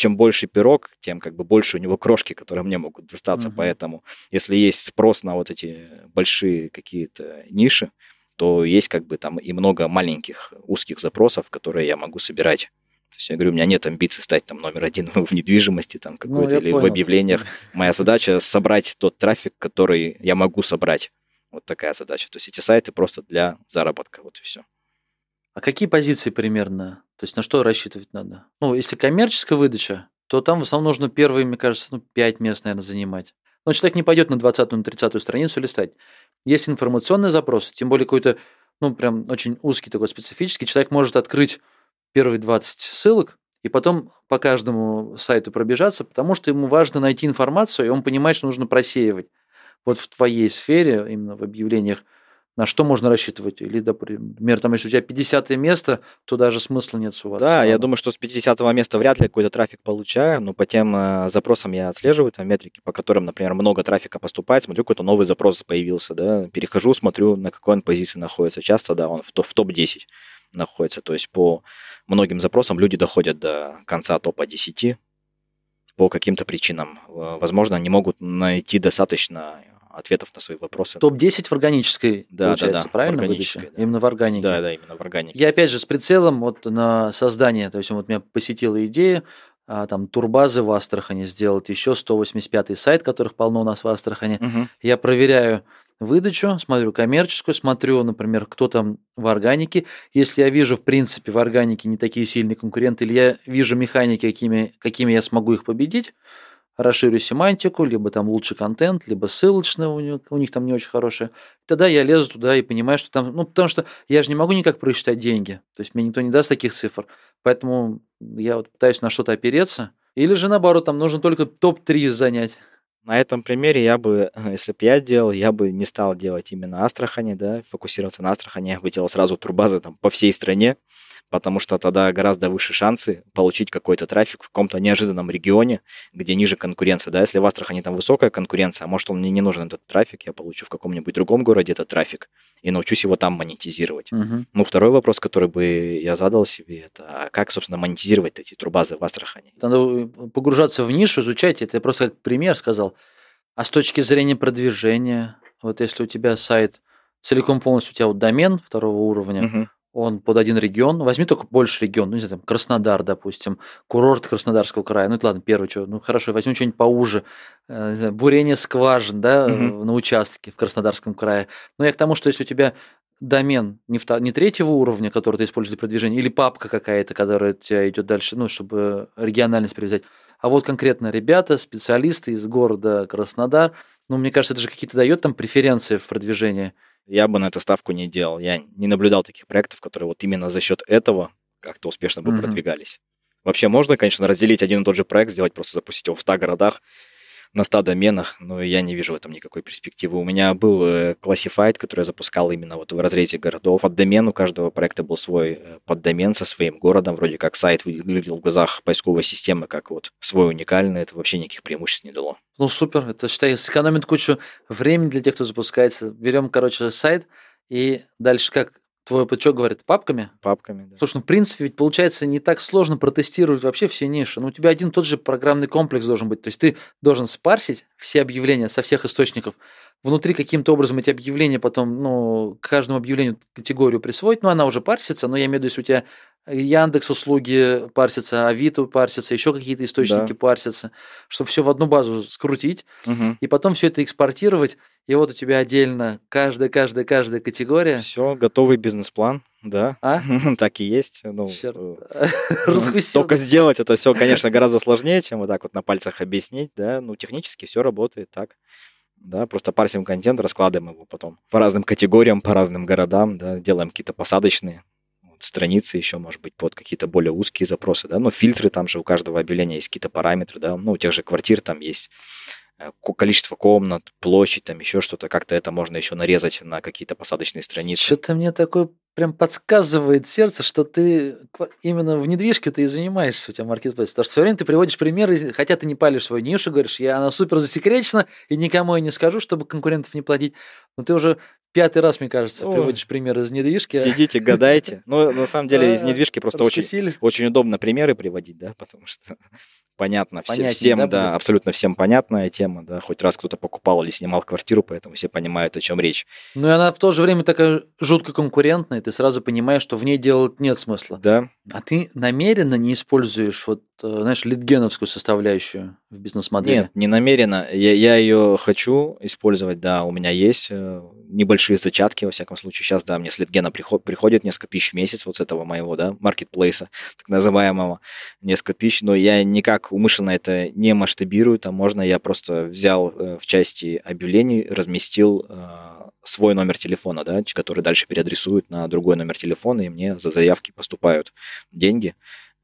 чем больше пирог, тем как бы больше у него крошки, которые мне могут достаться. Uh-huh. Поэтому, если есть спрос на вот эти большие какие-то ниши, то есть как бы там и много маленьких узких запросов, которые я могу собирать. То есть я говорю, у меня нет амбиций стать там номер один *laughs* в недвижимости там какой-то ну, или понял. в объявлениях. Моя задача собрать тот трафик, который я могу собрать. Вот такая задача. То есть эти сайты просто для заработка, вот и все. А какие позиции примерно? То есть на что рассчитывать надо? Ну, если коммерческая выдача, то там в основном нужно первые, мне кажется, ну, 5 мест, наверное, занимать. Но человек не пойдет на 20 на 30 страницу листать. Есть информационные запросы, тем более какой-то, ну, прям очень узкий такой специфический. Человек может открыть первые 20 ссылок и потом по каждому сайту пробежаться, потому что ему важно найти информацию, и он понимает, что нужно просеивать. Вот в твоей сфере, именно в объявлениях, на что можно рассчитывать? Или, например, там, если у тебя 50 место, то даже смысла нет у вас. Да, я думаю, что с 50 места вряд ли какой-то трафик получаю, но по тем э, запросам я отслеживаю, там метрики, по которым, например, много трафика поступает, смотрю, какой-то новый запрос появился, да, перехожу, смотрю, на какой он позиции находится. Часто, да, он в, в топ-10 находится, то есть по многим запросам люди доходят до конца топа 10 по каким-то причинам. Возможно, они могут найти достаточно ответов на свои вопросы. Топ-10 в органической, да, получается, да, да, правильно? В Да. Именно в органике. Да, да, именно в органике. Я опять же с прицелом вот на создание, то есть вот меня посетила идея, а, там турбазы в Астрахани сделать, еще 185 сайт, которых полно у нас в Астрахани. Угу. Я проверяю выдачу, смотрю коммерческую, смотрю, например, кто там в органике. Если я вижу, в принципе, в органике не такие сильные конкуренты, или я вижу механики, какими, какими я смогу их победить, расширю семантику, либо там лучший контент, либо ссылочный у них, у них там не очень хорошая. Тогда я лезу туда и понимаю, что там, ну, потому что я же не могу никак просчитать деньги. То есть мне никто не даст таких цифр. Поэтому я вот пытаюсь на что-то опереться. Или же наоборот, там нужно только топ-3 занять. На этом примере я бы, если бы я делал, я бы не стал делать именно Астрахани, да, фокусироваться на Астрахани, я бы делал сразу турбазы там по всей стране, потому что тогда гораздо выше шансы получить какой-то трафик в каком-то неожиданном регионе, где ниже конкуренция. Да, если в Астрахани там высокая конкуренция, а может он мне не нужен этот трафик, я получу в каком-нибудь другом городе этот трафик и научусь его там монетизировать. Мгм. Ну, второй вопрос, который бы я задал себе, это а как, собственно, монетизировать эти турбазы в Астрахани? Надо погружаться в нишу, изучать это. Я просто как пример сказал. А с точки зрения продвижения, вот если у тебя сайт целиком полностью у тебя вот домен второго уровня, Мгм. Он под один регион, возьми только больше регион, ну, не знаю, там, Краснодар, допустим, курорт Краснодарского края, ну, это ладно, первый, что, ну, хорошо, возьмем что-нибудь поуже, э, знаю, бурение скважин, да, э, на участке в Краснодарском крае. Но я к тому, что если у тебя домен не, вто- не третьего уровня, который ты используешь для продвижения, или папка какая-то, которая у тебя идет дальше, ну, чтобы региональность привязать, а вот конкретно ребята, специалисты из города Краснодар, ну, мне кажется, это же какие-то дает там преференции в продвижении. Я бы на это ставку не делал. Я не наблюдал таких проектов, которые вот именно за счет этого как-то успешно бы Мгм. продвигались. Вообще можно, конечно, разделить один и тот же проект, сделать, просто запустить его в 100 городах, на 100 доменах, но я не вижу в этом никакой перспективы. У меня был э, Classified, который я запускал именно вот в разрезе городов. Под домен у каждого проекта был свой э, поддомен со своим городом. Вроде как сайт выглядел в глазах поисковой системы как вот свой уникальный. Это вообще никаких преимуществ не дало. Ну, супер, это, считай, сэкономит кучу времени для тех, кто запускается. Берем, короче, сайт, и дальше как? Твой что говорит? Папками? Папками, да. Слушай, ну, в принципе, ведь получается не так сложно протестировать вообще все ниши. Ну, у тебя один тот же программный комплекс должен быть. То есть ты должен спарсить все объявления со всех источников. Внутри каким-то образом эти объявления потом, ну, к каждому объявлению категорию присвоить. Ну, она уже парсится, но я имею в виду, если у тебя Яндекс услуги парсятся, Авито парсятся, еще какие-то источники Да. парсятся, чтобы все в одну базу скрутить, Мгм. и потом все это экспортировать, и вот у тебя отдельно каждая, каждая, каждая категория. Все, готовый бизнес-план, да. А? *laughs* Так и есть. Ну, Черт. э, *laughs* Раскусил. Только сделать это все, конечно, *laughs* гораздо сложнее, чем вот так вот на пальцах объяснить, да. Ну, технически все работает так. Да, просто парсим контент, раскладываем его потом по разным категориям, по разным городам, да, делаем какие-то посадочные вот, страницы еще, может быть, под какие-то более узкие запросы, да, ну, фильтры там же у каждого объявления есть какие-то параметры, да, ну, у тех же квартир там есть э, ко- количество комнат, площадь, там еще что-то, как-то это можно еще нарезать на какие-то посадочные страницы. Что-то мне такое прям подсказывает сердце, что ты именно в недвижке ты и занимаешься, у тебя маркетплейс. Потому что все время ты приводишь примеры, хотя ты не палишь свою нишу, говоришь, я она супер засекречена, и никому я не скажу, чтобы конкурентов не платить. Но ты уже пятый раз, мне кажется, Ой. приводишь примеры из недвижки. Сидите, гадайте. Ну, на самом деле, из А, недвижки просто очень очень удобно примеры приводить, да, потому что *laughs* понятно, все- всем, да, да, абсолютно всем понятная тема, да, хоть раз кто-то покупал или снимал квартиру, поэтому все понимают, о чем речь. Ну и она в то же время такая жутко конкурентная, и ты сразу понимаешь, что в ней делать нет смысла. Да, А ты намеренно не используешь вот, э, знаешь, литгеновскую составляющую в бизнес-модели? нет, не намеренно. Я, я ее хочу использовать, да, у меня есть э, небольшие зачатки, во всяком случае. Сейчас, да, мне с Литгена приход, приходит несколько тысяч в месяц вот с этого моего, да, маркетплейса, так называемого, несколько тысяч, но я никак умышленно это не масштабирую, там можно я просто взял э, в части объявлений, разместил э, свой номер телефона, да, который дальше переадресуют на другой номер телефона, и мне за заявки поступают деньги.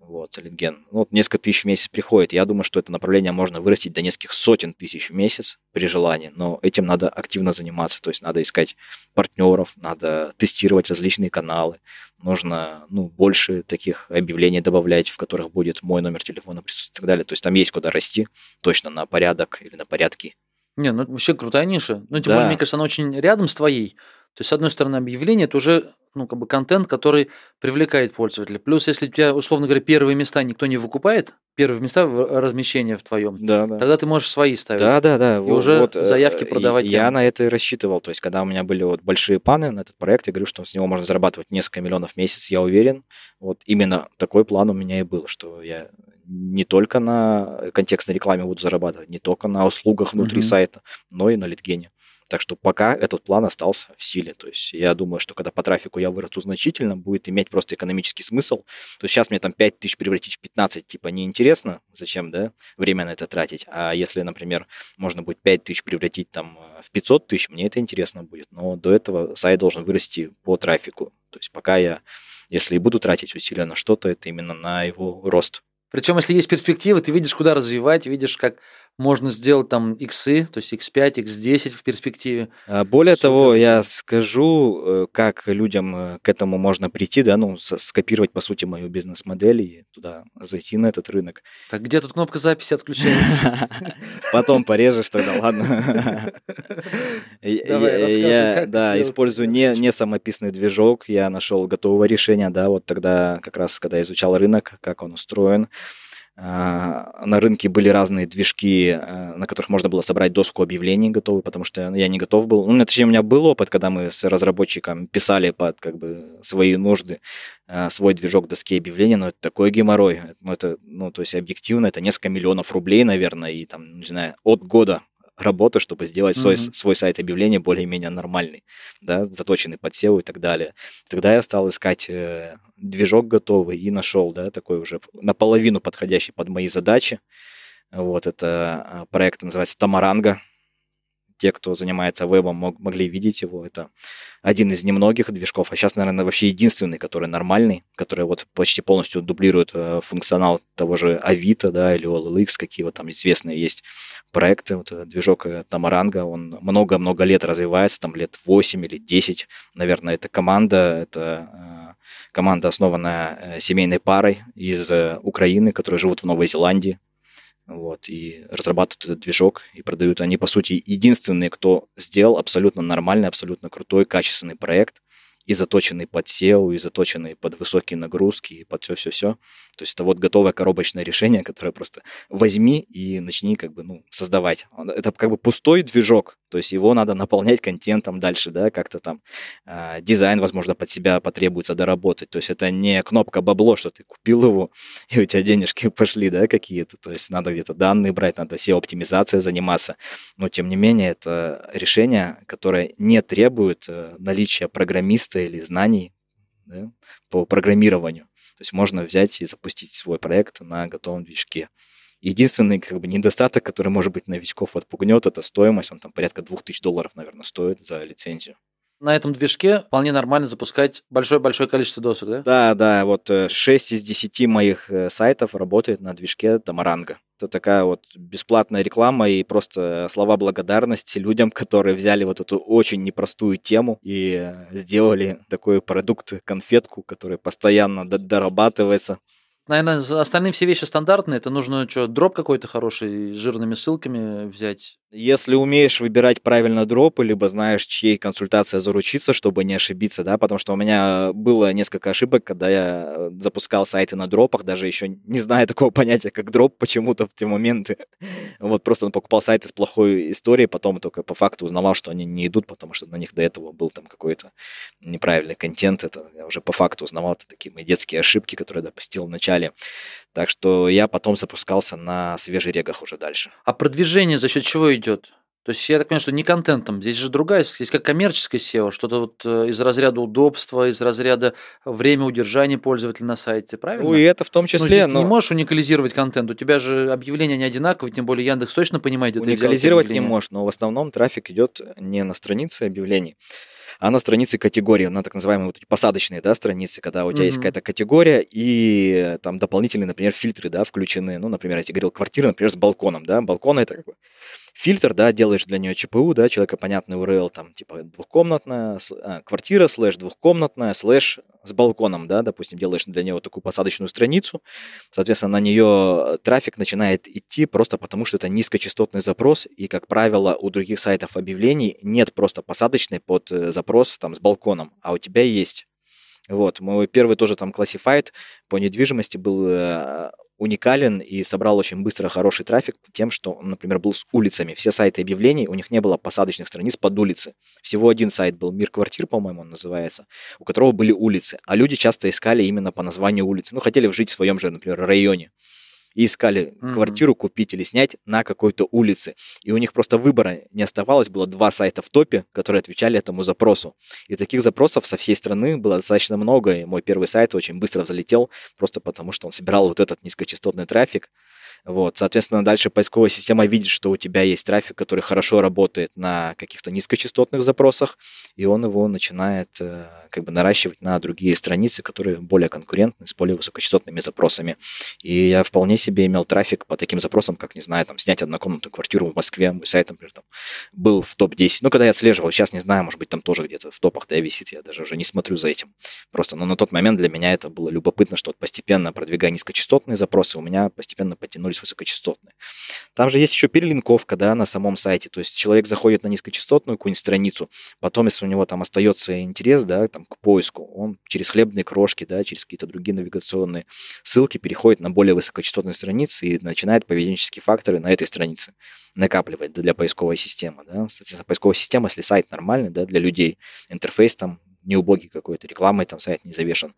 Вот, Литген. Ну, вот несколько тысяч в месяц приходит. Я думаю, что это направление можно вырастить до нескольких сотен тысяч в месяц при желании, но этим надо активно заниматься. То есть надо искать партнеров, надо тестировать различные каналы, нужно ну, больше таких объявлений добавлять, в которых будет мой номер телефона присутствовать и так далее. То есть там есть куда расти точно на порядок или на порядки. Не, ну вообще крутая ниша. Ну, тем Да. более, мне кажется, она очень рядом с твоей. То есть, с одной стороны, объявление это уже ну, как бы контент, который привлекает пользователя. Плюс, если у тебя, условно говоря, первые места никто не выкупает, первые места размещения в твоем, Да, да. тогда ты можешь свои ставить. Да, да, да. И во- уже вот, э, заявки продавать Я тем. на это и рассчитывал. То есть, когда у меня были вот большие планы на этот проект, я говорю, что с него можно зарабатывать несколько миллионов в месяц, я уверен. Вот именно такой план у меня и был, что я не только на контекстной рекламе буду зарабатывать, не только на услугах внутри Мгм. сайта, но и на литгене. Так что пока этот план остался в силе. То есть я думаю, что когда по трафику я вырасту значительно, будет иметь просто экономический смысл. То есть сейчас мне там 5 тысяч превратить в 15, типа, неинтересно, зачем, да, время на это тратить. А если, например, можно будет 5 тысяч превратить там э, в 500 тысяч, мне это интересно будет. Но до этого сайт должен вырасти по трафику. То есть пока я, если и буду тратить усилия на что-то, это именно на его рост. Причем, если есть перспективы, ты видишь, куда развивать, видишь, как можно сделать там иксы, то есть x5, x10 в перспективе. А, более Супер. того, я скажу, э, как людям э, к этому можно прийти, да, ну, скопировать, по сути, мою бизнес-модель и туда зайти на этот рынок. Так где тут кнопка записи отключается? *laughs* Потом порежешь тогда, ладно. *laughs* Я, да, использую не, не самописный движок, я нашел готовое решение, да, вот тогда как раз, когда изучал рынок, как он устроен, на рынке были разные движки, э, на которых можно было собрать доску объявлений готовую, потому что я не готов был. Ну, точнее, у меня был опыт, когда мы с разработчиком писали под как бы свои нужды э, свой движок доски объявлений, но это такой геморрой. Ну, это, ну, то есть объективно, это несколько миллионов рублей, наверное, и там, не знаю, от года работы, чтобы сделать свой, mm-hmm. свой сайт объявления более-менее нормальный, да, заточенный под SEO и так далее. Тогда я стал искать э, движок готовый и нашел, да, такой уже наполовину подходящий под мои задачи. Вот, это а, проект называется Тамаранга те, кто занимается вебом, мог, могли видеть его. Это один из немногих движков, а сейчас, наверное, вообще единственный, который нормальный, который вот почти полностью дублирует э, функционал того же Авито, да, или OLX, какие вот там известные есть проекты. Вот этот движок э, Тамаранга, он много-много лет развивается, там лет 8 или 10, наверное, это команда, это э, команда, основанная семейной парой из Украины, которые живут в Новой Зеландии вот, и разрабатывают этот движок и продают. Они, по сути, единственные, кто сделал абсолютно нормальный, абсолютно крутой, качественный проект, и заточенный под SEO, и заточенный под высокие нагрузки, и под все-все-все. То есть это вот готовое коробочное решение, *laughs* которое просто возьми и начни как бы, ну, создавать. Это как бы пустой движок, то есть его надо наполнять контентом дальше, да, как-то там э, дизайн, возможно, под себя потребуется доработать. То есть это не кнопка бабло, что ты купил его, *laughs* и у тебя денежки пошли, да, какие-то. То есть надо где-то данные брать, надо SEO-оптимизацией заниматься. Но, тем не менее, это решение, которое не требует э, наличия программиста или знаний да, по программированию. То есть можно взять и запустить свой проект на готовом движке. Единственный как бы, недостаток, который, может быть, новичков отпугнет, это стоимость. Он там порядка 2000 долларов, наверное, стоит за лицензию. На этом движке вполне нормально запускать большое-большое количество досок, да? Да, да, вот 6 э, из 10 моих э, сайтов работает на движке Тамаранга. Это такая вот бесплатная реклама и просто слова благодарности людям, которые взяли вот эту очень непростую тему и э, сделали такой продукт, конфетку, который постоянно дорабатывается. Наверное, остальные все вещи стандартные. Это нужно что, дроп какой-то хороший с жирными ссылками взять. Если умеешь выбирать правильно дропы, либо знаешь, чьей консультация заручиться, чтобы не ошибиться, да, потому что у меня было несколько ошибок, когда я э, запускал сайты на дропах, даже еще не зная такого *laughs* понятия, как дроп почему-то в те моменты. Вот просто покупал сайты с плохой историей, потом только по факту узнавал, что они не идут, потому что на них до этого был там какой-то неправильный контент. Это я уже по факту узнавал, это такие мои детские ошибки, которые я допустил в начале. Так что я потом запускался на свежерегах уже дальше. А продвижение за счет чего идет? То есть я так понимаю, что не контентом. Здесь же другая, здесь как коммерческое SEO, что-то вот э, из разряда удобства, из разряда время удержания пользователя на сайте, правильно? Ну и это в том ну, числе. Ну, здесь но... ты не можешь уникализировать контент. У тебя же объявления не одинаковые, тем более Яндекс точно понимает, где Уникализировать не можешь, но в основном трафик идет не на странице объявлений, а на странице категории, на так называемые вот эти посадочные, да, страницы, когда у тебя mm-hmm. есть какая-то категория и там дополнительные, например, фильтры, да, включены, ну, например, я тебе говорил, квартира, например, с балконом, да, балкон это как бы фильтр, да, делаешь для нее ЧПУ, да, человекопонятный URL, там, типа, двухкомнатная, а, квартира, слэш двухкомнатная, слэш с балконом, да, допустим, делаешь для нее такую посадочную страницу, соответственно, на нее трафик начинает идти просто потому, что это низкочастотный запрос, и, как правило, у других сайтов объявлений нет просто посадочной под э, запрос там с балконом, а у тебя есть. Вот, мой первый тоже там классифайт по недвижимости был э, уникален и собрал очень быстро хороший трафик тем, что он, например, был с улицами. Все сайты объявлений, у них не было посадочных страниц под улицы. Всего один сайт был «Мир квартир», по-моему, он называется, у которого были улицы. А люди часто искали именно по названию улицы. Ну, хотели жить в своем же, например, районе. И искали Мгм. квартиру купить или снять на какой-то улице. И у них просто выбора не оставалось, было два сайта в топе, которые отвечали этому запросу. И таких запросов со всей страны было достаточно много, и мой первый сайт очень быстро взлетел, просто потому что он собирал вот этот низкочастотный трафик. Вот, соответственно, дальше поисковая система видит, что у тебя есть трафик, который хорошо работает на каких-то низкочастотных запросах, и он его начинает э, как бы наращивать на другие страницы, которые более конкурентны, с более высокочастотными запросами. И я вполне себе имел трафик по таким запросам, как, не знаю, там, снять однокомнатную квартиру в Москве, мой сайт, например, там, был в топ-10. Ну, когда я отслеживал, сейчас не знаю, может быть, там тоже где-то в топах, да, висит, я даже уже не смотрю за этим. Просто, но на тот момент для меня это было любопытно, что вот постепенно продвигая низкочастотные запросы, у меня постепенно подтянулись высокочастотные. Там же есть еще перелинковка, да, на самом сайте. То есть человек заходит на низкочастотную какую-нибудь страницу, потом, если у него там остается интерес, да, там, к поиску, он через хлебные крошки, да, через какие-то другие навигационные ссылки переходит на более высокочастотные страницы и начинает поведенческие факторы на этой странице накапливать да, для поисковой системы. Да. Поисковая система, если сайт нормальный да, для людей, интерфейс там не убогий какой-то, рекламой там сайт не завешен,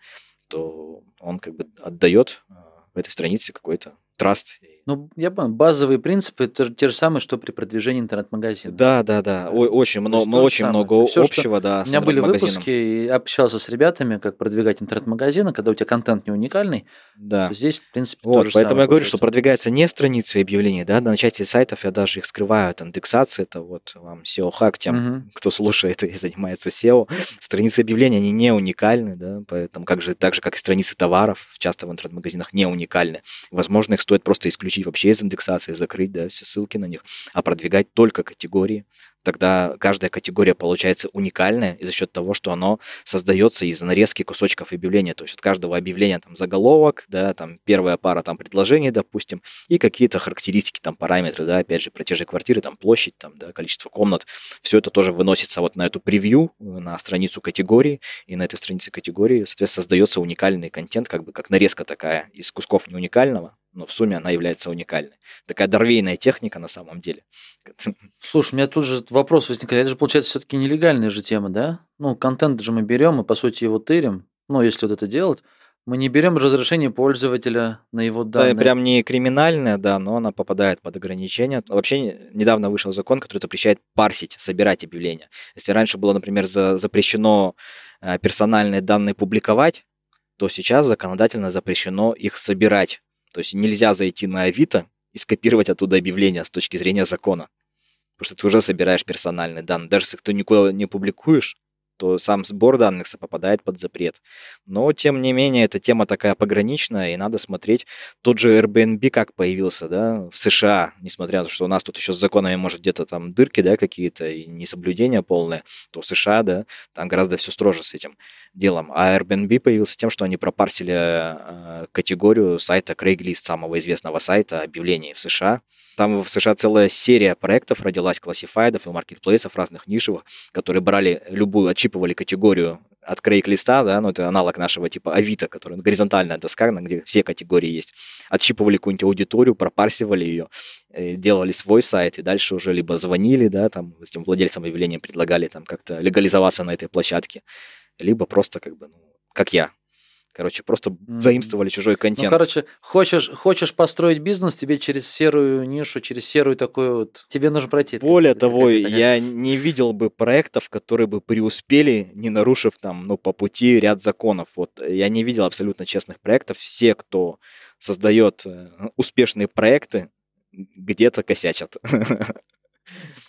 то он как бы отдает э, в этой странице какой-то траст. Ну, я понял, базовые принципы это те же самые, что при продвижении интернет-магазина. Да, да, да. О- очень много, то же очень самое. много Это что- общего, да. У меня были выпуски, и я общался с ребятами, как продвигать интернет-магазины, когда у тебя контент не уникальный, Да. то здесь, в принципе, Вот, же поэтому самое я говорю, что продвигаются не страницы и объявления, да, на части сайтов я даже их скрываю от индексации, это вот вам SEO-хак тем, Мгм. кто слушает и занимается SEO. Страницы объявления, они не уникальны, да, поэтому как же, так же, как и страницы товаров, часто в интернет-магазинах не уникальны. Возможно, их стоит просто исключить вообще из индексации, закрыть, да, все ссылки на них, а продвигать только категории. Тогда каждая категория получается уникальная и за счет того, что оно создается из нарезки кусочков объявления. То есть от каждого объявления там заголовок, да, там первая пара там предложений, допустим, и какие-то характеристики, там параметры, да, опять же, платежи квартиры, там площадь, там, да, количество комнат. Все это тоже выносится вот на эту превью, э, на страницу категории, и на этой странице категории, соответственно, создается уникальный контент, как бы как нарезка такая из кусков не уникального, но в сумме она является уникальной. Такая дорвейная техника на самом деле. Слушай, у меня тут же вопрос возникает. Это же, получается, все-таки нелегальная же тема, да? Ну, контент же мы берем и, по сути, его тырим. Ну, если вот это делать, мы не берем разрешение пользователя на его Да, данные. прям не криминальная, да, но она попадает под ограничения. Вообще не- недавно вышел закон, который запрещает парсить, собирать объявления. Если раньше было, например, за- запрещено э, персональные данные публиковать, то сейчас законодательно запрещено их собирать. То есть нельзя зайти на Авито и скопировать оттуда объявление с точки зрения закона. Потому что ты уже собираешь персональные данные. Даже если ты никуда не публикуешь, то сам сбор данных попадает под запрет. Но, тем не менее, эта тема такая пограничная, и надо смотреть. Тот же Airbnb как появился, да, в США, несмотря на то, что у нас тут еще с законами, может, где-то там дырки, да, какие-то, и несоблюдения полные, то в США, да, там гораздо все строже с этим делом. А Airbnb появился тем, что они пропарсили э, категорию сайта Craigslist, самого известного сайта объявлений в США. Там в США целая серия проектов родилась, классифайдов и маркетплейсов разных нишевых, которые брали любую, отчипывали категорию от Craigslist, да, ну это аналог нашего типа Авито, который ну, горизонтальная доска, где все категории есть. Отщипывали какую-нибудь аудиторию, пропарсивали ее, э, делали свой сайт, и дальше уже либо звонили, да, там, этим владельцам объявления предлагали там как-то легализоваться на этой площадке, либо просто как бы, ну, как я. Короче, просто заимствовали чужой Ну, контент. короче, хочешь, хочешь построить бизнес, тебе через серую нишу, через серую такую вот... Тебе нужно пройти. это Более как- того, это, я не видел бы проектов, которые бы преуспели, не нарушив там, ну, по пути ряд законов. Вот э, я не видел абсолютно честных проектов. Все, кто создает э, успешные проекты, где-то косячат. *laughs*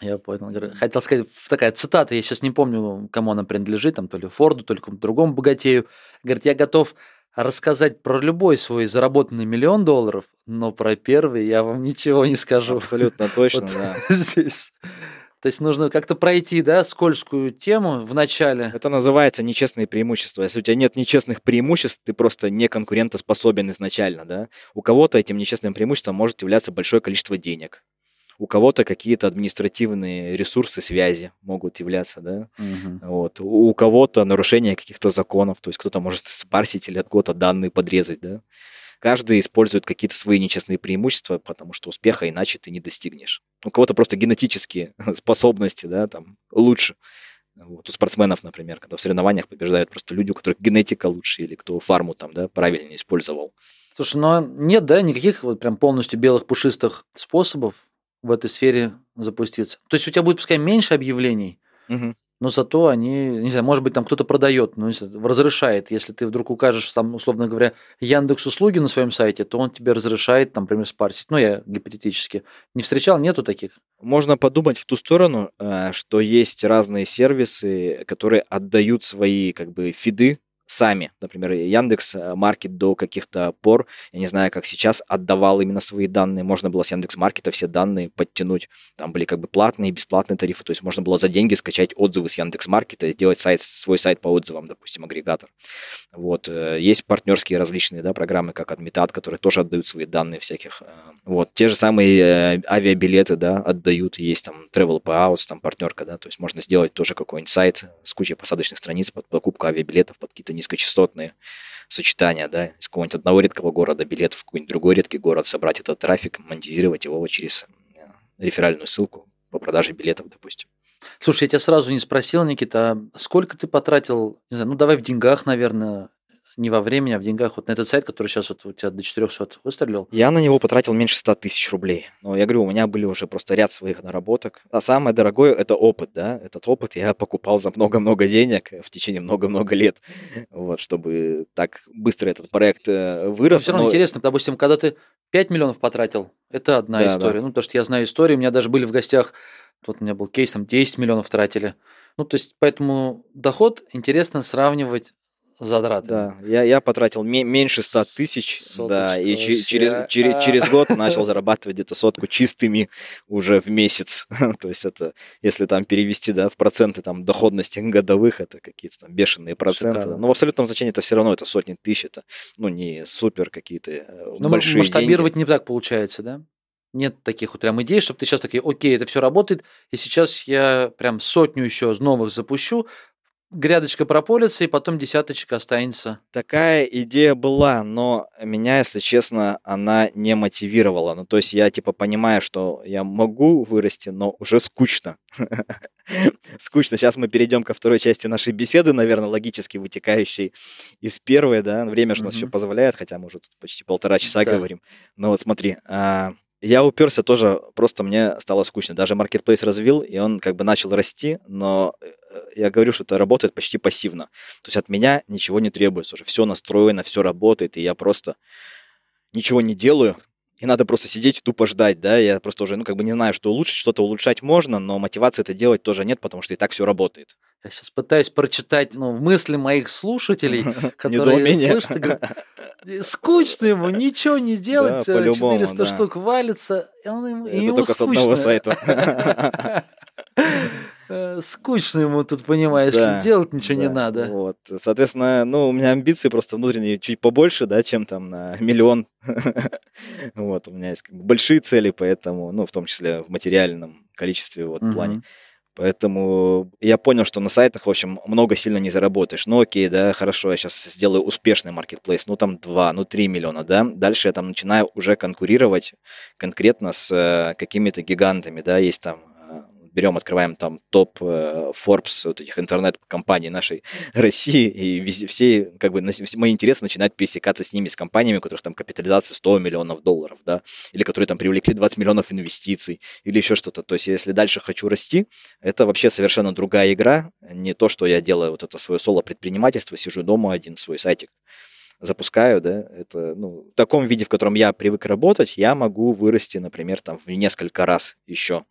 Я понял. Хотел сказать, такая цитата, я сейчас не помню, кому она принадлежит, там то ли Форду, то ли какому-то другому богатею. Говорит, я готов рассказать про любой свой заработанный миллион долларов, но про первый я вам ничего не скажу. Абсолютно точно, Вот да. *laughs* здесь. То есть нужно как-то пройти, да, скользкую тему в начале. Это называется нечестные преимущества. Если у тебя нет нечестных преимуществ, ты просто не конкурентоспособен изначально, да. У кого-то этим нечестным преимуществом может являться большое количество денег. У кого-то какие-то административные ресурсы, связи могут являться, да. Мгм. Вот. У у кого-то нарушение каких-то законов, то есть кто-то может спарсить или от кого-то данные подрезать, да. Каждый использует какие-то свои нечестные преимущества, потому что успеха иначе ты не достигнешь. У кого-то просто генетические *laughs* способности, да, там, лучше. Вот. У спортсменов, например, когда в соревнованиях побеждают просто люди, у которых генетика лучше, или кто фарму там, да, правильно использовал. Слушай, но нет, да, никаких вот прям полностью белых пушистых способов в этой сфере запуститься. То есть у тебя будет, пускай, меньше объявлений, Мгм. но зато они, не знаю, может быть, там кто-то продает, ну, разрешает. Если ты вдруг укажешь, там, условно говоря, Яндекс услуги на своем сайте, то он тебе разрешает, там, например, спарсить. Ну, я гипотетически. Не встречал, нету таких? Можно подумать в ту сторону, э, что есть разные сервисы, которые отдают свои как бы фиды сами. Например, Яндекс э, Маркет до каких-то пор, я не знаю, как сейчас, отдавал именно свои данные. Можно было с Яндекс Маркета все данные подтянуть. Там были как бы платные и бесплатные тарифы. То есть можно было за деньги скачать отзывы с Яндекс Маркета и сделать сайт, свой сайт по отзывам, допустим, агрегатор. Вот. э, Есть партнерские различные да, программы, как Admitat, которые тоже отдают свои данные всяких. э, Вот. Те же самые авиабилеты, да, отдают. Есть там Travel Payouts, там партнерка, да, то есть можно сделать тоже какой-нибудь сайт с кучей посадочных страниц под покупку авиабилетов, под какие-то низкочастотные сочетания, да, из какого-нибудь одного редкого города билетов в какой-нибудь другой редкий город, собрать этот трафик, монетизировать его через э, реферальную ссылку по продаже билетов, допустим. Слушай, я тебя сразу не спросил, Никита, а сколько ты потратил, не знаю, ну, давай в деньгах, наверное, не во времени, а в деньгах, вот на этот сайт, который сейчас вот у тебя до 400 выстрелил? Я на него потратил меньше 100 тысяч рублей. Но я говорю, у меня были уже просто ряд своих наработок. А самое дорогое – это опыт, да. Этот опыт я покупал за много-много денег в течение много-много лет, вот, чтобы так быстро этот проект э, Но вырос. все равно Но- интересно, допустим, когда ты 5 миллионов потратил, это одна Да, история. да. Ну, потому что я знаю истории, у меня даже были в гостях, вот у меня был кейс, там 10 миллионов тратили. Ну, то есть, поэтому доход интересно сравнивать с затратами. Да, я, я потратил ме- меньше 100 тысяч, да, и через, через, через год начал *laughs* зарабатывать где-то сотку чистыми уже в месяц. *laughs* То есть это, если там перевести, да, в проценты там доходности годовых, это какие-то там бешеные проценты. Шикарно. Но в абсолютном значении это все равно это сотни тысяч, это, ну, не супер какие-то э, Но большие масштабировать деньги. не так получается, да? Нет таких вот прям идей, чтобы ты сейчас такие, окей, это все работает, и сейчас я прям сотню еще новых запущу, грядочка прополится, и потом десяточка останется. Такая идея была, но меня, если честно, она не мотивировала. Ну, то есть я типа понимаю, что я могу вырасти, но уже скучно. *laughs* Скучно. Сейчас мы перейдем ко второй части нашей беседы, наверное, логически вытекающей из первой, да. Время же у нас еще позволяет, хотя мы уже тут почти полтора часа говорим. Но вот смотри, а, я уперся тоже, просто мне стало скучно. Даже маркетплейс развил, и он как бы начал расти, но э, я говорю, что это работает почти пассивно. То есть от меня ничего не требуется уже. Все настроено, все работает, и я просто ничего не делаю. И надо просто сидеть и тупо ждать, да. Я просто уже, ну, как бы не знаю, что улучшить, что-то улучшать можно, но мотивации это делать тоже нет, потому что и так все работает. Я сейчас пытаюсь прочитать ну, мысли моих слушателей, *laughs* которые слышат и говорят, «Э, скучно ему, *laughs* ничего не делать, Да, э, по-любому, 400 да. штук валится, и он ему, и Это ему только с одного скучно. сайта. *laughs* Э, Скучно ему тут, понимаешь, Да, делать ничего не Да, надо. Вот. Соответственно, ну, у меня амбиции просто внутренние чуть побольше, да, чем там на *laughs* миллион. Вот, у меня есть как бы большие цели, поэтому, ну, в том числе в материальном количестве вот плане. Поэтому я понял, что на сайтах, в общем, много сильно не заработаешь. Ну окей, да, хорошо, я сейчас сделаю успешный маркетплейс, ну там 2, ну 3 миллиона, да. Дальше я там начинаю уже конкурировать конкретно с э, какими-то гигантами, да, есть там берем, открываем там топ э, Forbes вот этих интернет-компаний нашей *laughs* России, и везде, все, как бы, на- все мои интересы начинают пересекаться с ними, с компаниями, у которых там капитализация 100 миллионов долларов, да, или которые там привлекли 20 миллионов инвестиций, или еще что-то. То есть, если дальше хочу расти, это вообще совершенно другая игра, не то, что я делаю вот это свое соло-предпринимательство, сижу дома один свой сайтик запускаю, да, это, ну, в таком виде, в котором я привык работать, я могу вырасти, например, там в несколько раз еще.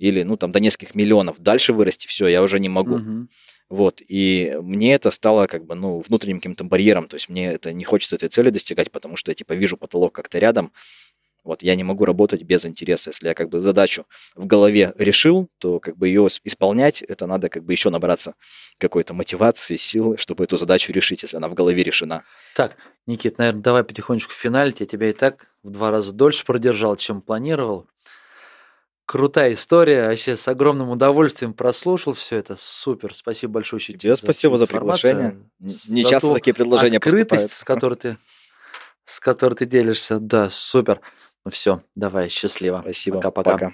Или, ну, там, до нескольких миллионов. Дальше вырасти, все, я уже не могу. Мгм. Вот, и мне это стало как бы, ну, внутренним каким-то барьером, то есть мне это не хочется этой цели достигать, потому что я, типа, вижу потолок как-то рядом, вот, я не могу работать без интереса. Если я как бы задачу в голове решил, то как бы ее исполнять, это надо как бы еще набраться какой-то мотивации, силы, чтобы эту задачу решить, если она в голове решена. Так, Никит, наверное, давай потихонечку финалить. Я тебя и так в два раза дольше продержал, чем планировал. Крутая история. Вообще с огромным удовольствием прослушал все это. Супер. Спасибо большое еще Тебе спасибо всю за приглашение. за Не часто такие предложения открытость, поступают. с которой ты с которой ты делишься. Да, супер. Ну все, давай, счастливо. Спасибо. Пока-пока. Пока.